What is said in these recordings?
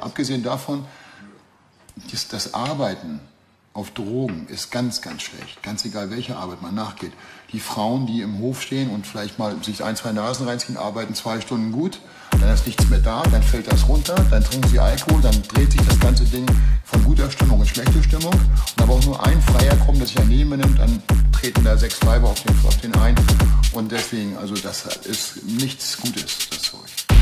Abgesehen davon, das, Arbeiten auf Drogen ist ganz, ganz schlecht. Ganz egal, welche Arbeit man nachgeht. Die Frauen, die im Hof stehen und vielleicht mal sich ein, zwei Nasen reinziehen, arbeiten zwei Stunden gut, dann ist nichts mehr da, dann fällt das runter, dann trinken sie Alkohol, dann dreht sich das ganze Ding von guter Stimmung in schlechte Stimmung. Und aber auch nur ein Freier kommt, der sich daneben nimmt, dann treten da sechs Weiber auf den, auf den ein. Und deswegen, also das ist nichts Gutes, das Zeug.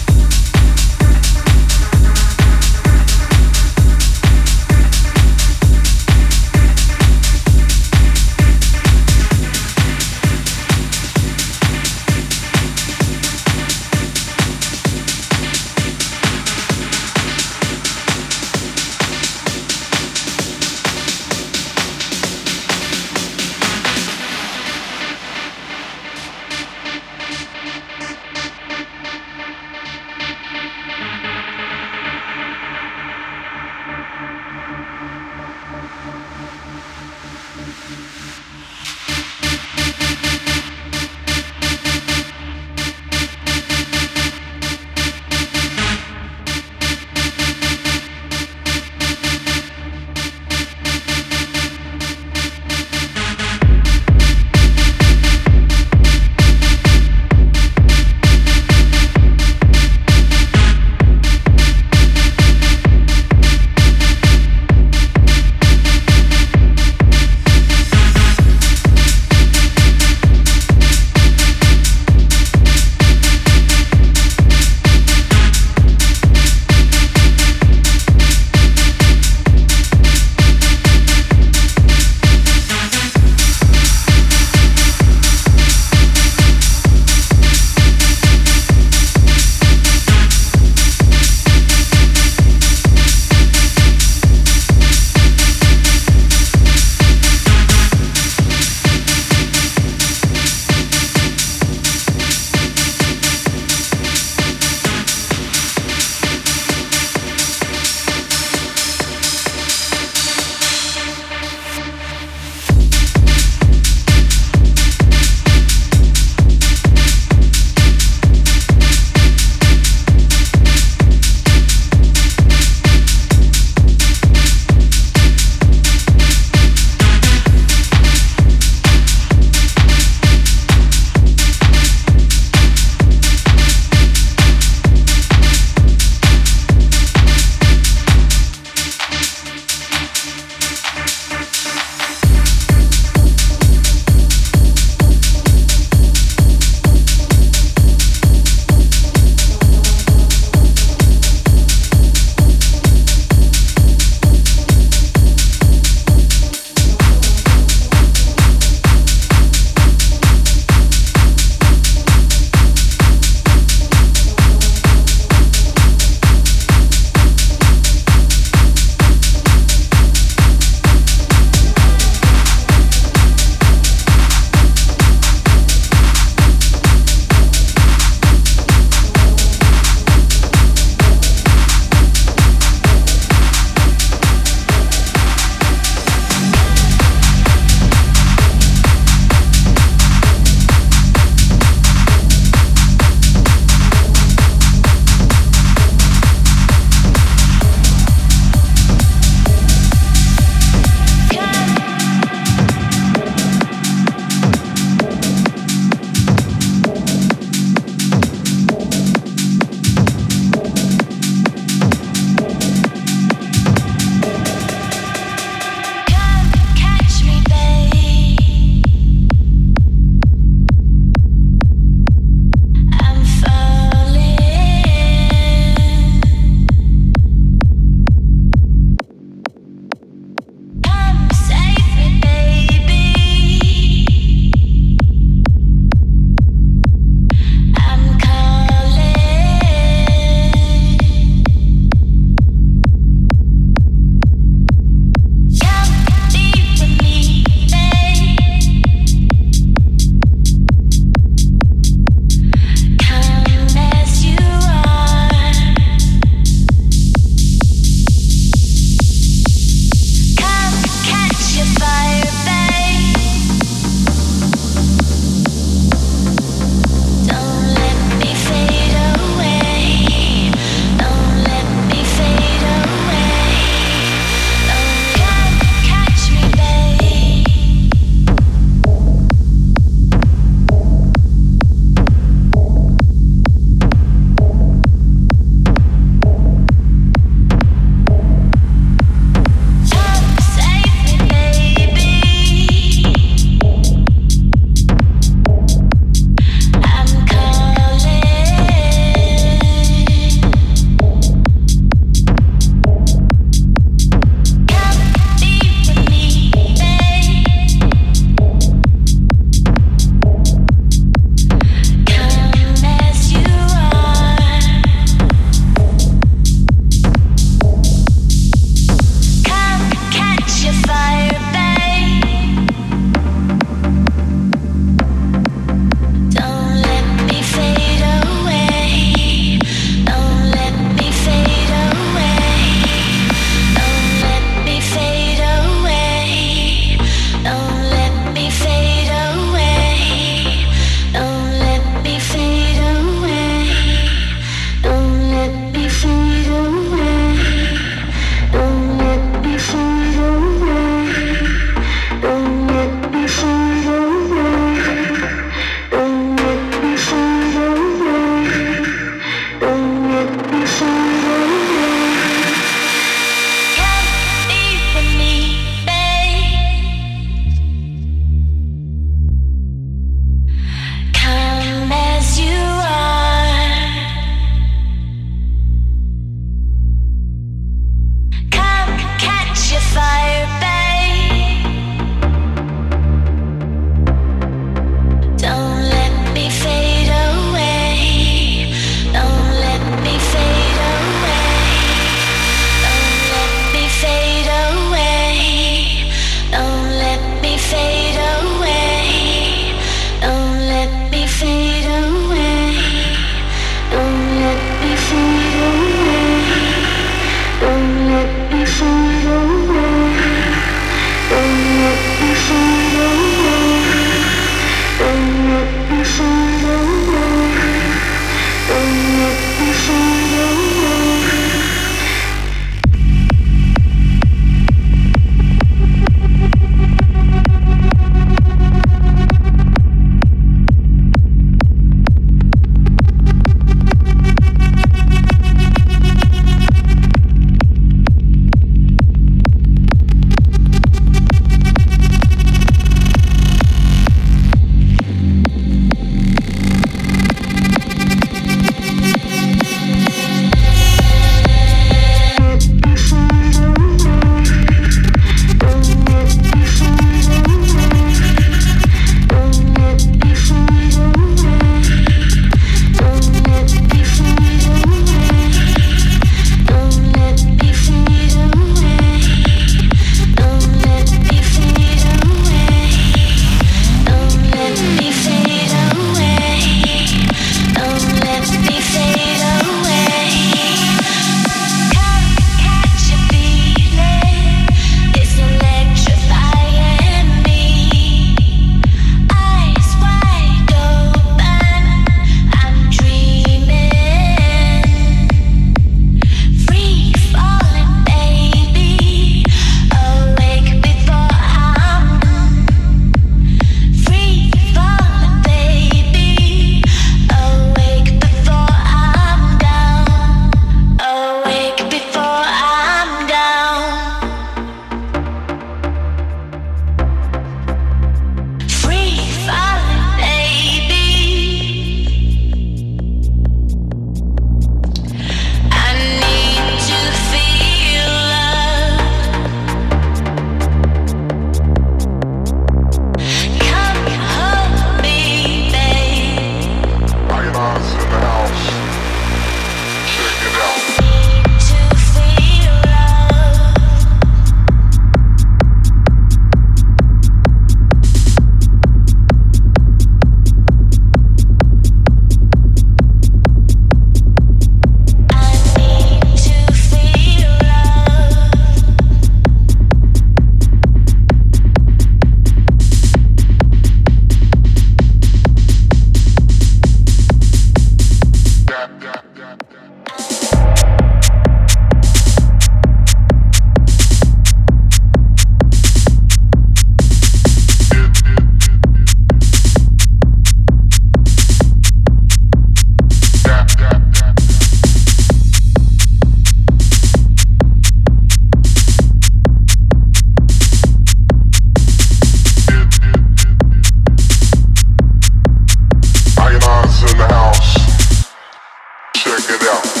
show.